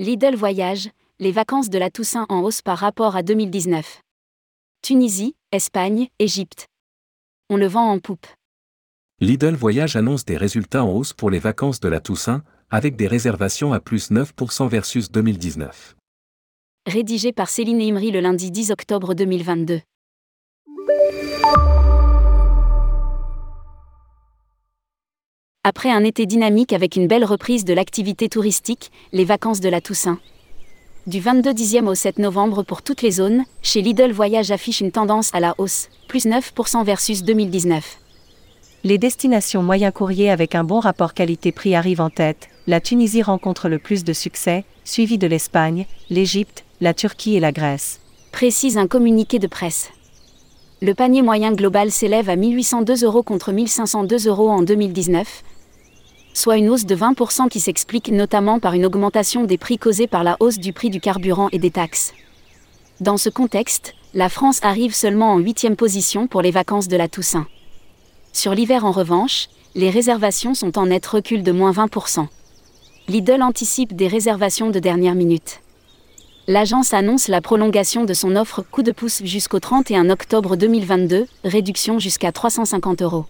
Lidl Voyage, les vacances de la Toussaint en hausse par rapport à 2019. Tunisie, Espagne, Égypte. On le vend en poupe. Lidl Voyage annonce des résultats en hausse pour les vacances de la Toussaint, avec des réservations à plus 9% versus 2019. Rédigé par Céline Imri le lundi 10 octobre 2022. Après un été dynamique avec une belle reprise de l'activité touristique, les vacances de la Toussaint. Du 22 10e au 7 novembre pour toutes les zones, chez Lidl Voyage affiche une tendance à la hausse, plus 9% versus 2019. Les destinations moyen courrier avec un bon rapport qualité-prix arrivent en tête. La Tunisie rencontre le plus de succès, suivi de l'Espagne, l'Égypte, la Turquie et la Grèce. Précise un communiqué de presse. Le panier moyen global s'élève à 1802 euros contre 1502 euros en 2019, soit une hausse de 20% qui s'explique notamment par une augmentation des prix causée par la hausse du prix du carburant et des taxes. Dans ce contexte, la France arrive seulement en huitième position pour les vacances de la Toussaint. Sur l'hiver en revanche, les réservations sont en net recul de moins 20%. Lidl anticipe des réservations de dernière minute. L'agence annonce la prolongation de son offre coup de pouce jusqu'au 31 octobre 2022, réduction jusqu'à 350 euros.